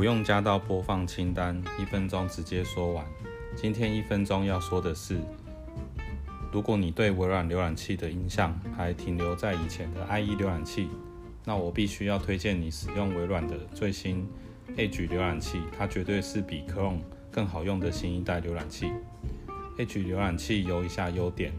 不用加到播放清单，一分钟直接说完。今天一分钟要说的是，如果你对微软浏览器的印象还停留在以前的 IE 浏览器，那我必须要推荐你使用微软的最新 Edge 浏览器，它绝对是比 Chrome 更好用的新一代浏览器。Edge 浏览器有以下优点：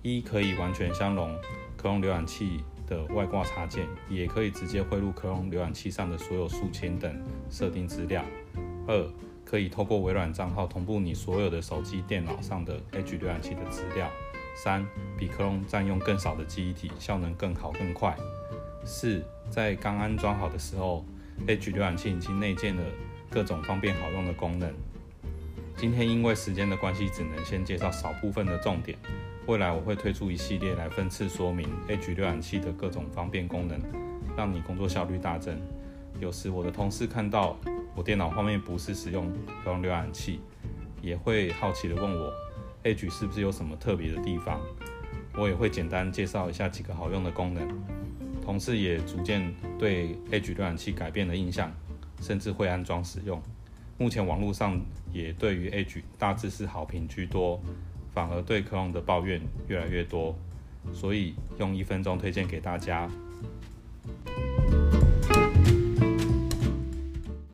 一、可以完全相容 Chrome 浏览器的外挂插件，也可以直接汇入 Chrome 浏览器上的所有数签等设定资料；二、可以透过微软账号同步你所有的手机、电脑上的 Edge 浏览器的资料；三、比 Chrome 占用更少的记忆体，效能更好更快；四、在刚安装好的时候，Edge 浏览器已经内建了各种方便好用的功能。今天因为时间的关系，只能先介绍少部分的重点。未来我会推出一系列来分次说明 Edge 浏览器的各种方便功能，让你工作效率大增。有时我的同事看到我电脑画面不是使用 H 浏览器，也会好奇的问我 Edge 是不是有什么特别的地方。我也会简单介绍一下几个好用的功能。同事也逐渐对 Edge 浏览器改变了印象，甚至会安装使用。目前网络上也对于 Edge 大致是好评居多，反而对 Chrome 的抱怨越来越多，所以用一分钟推荐给大家。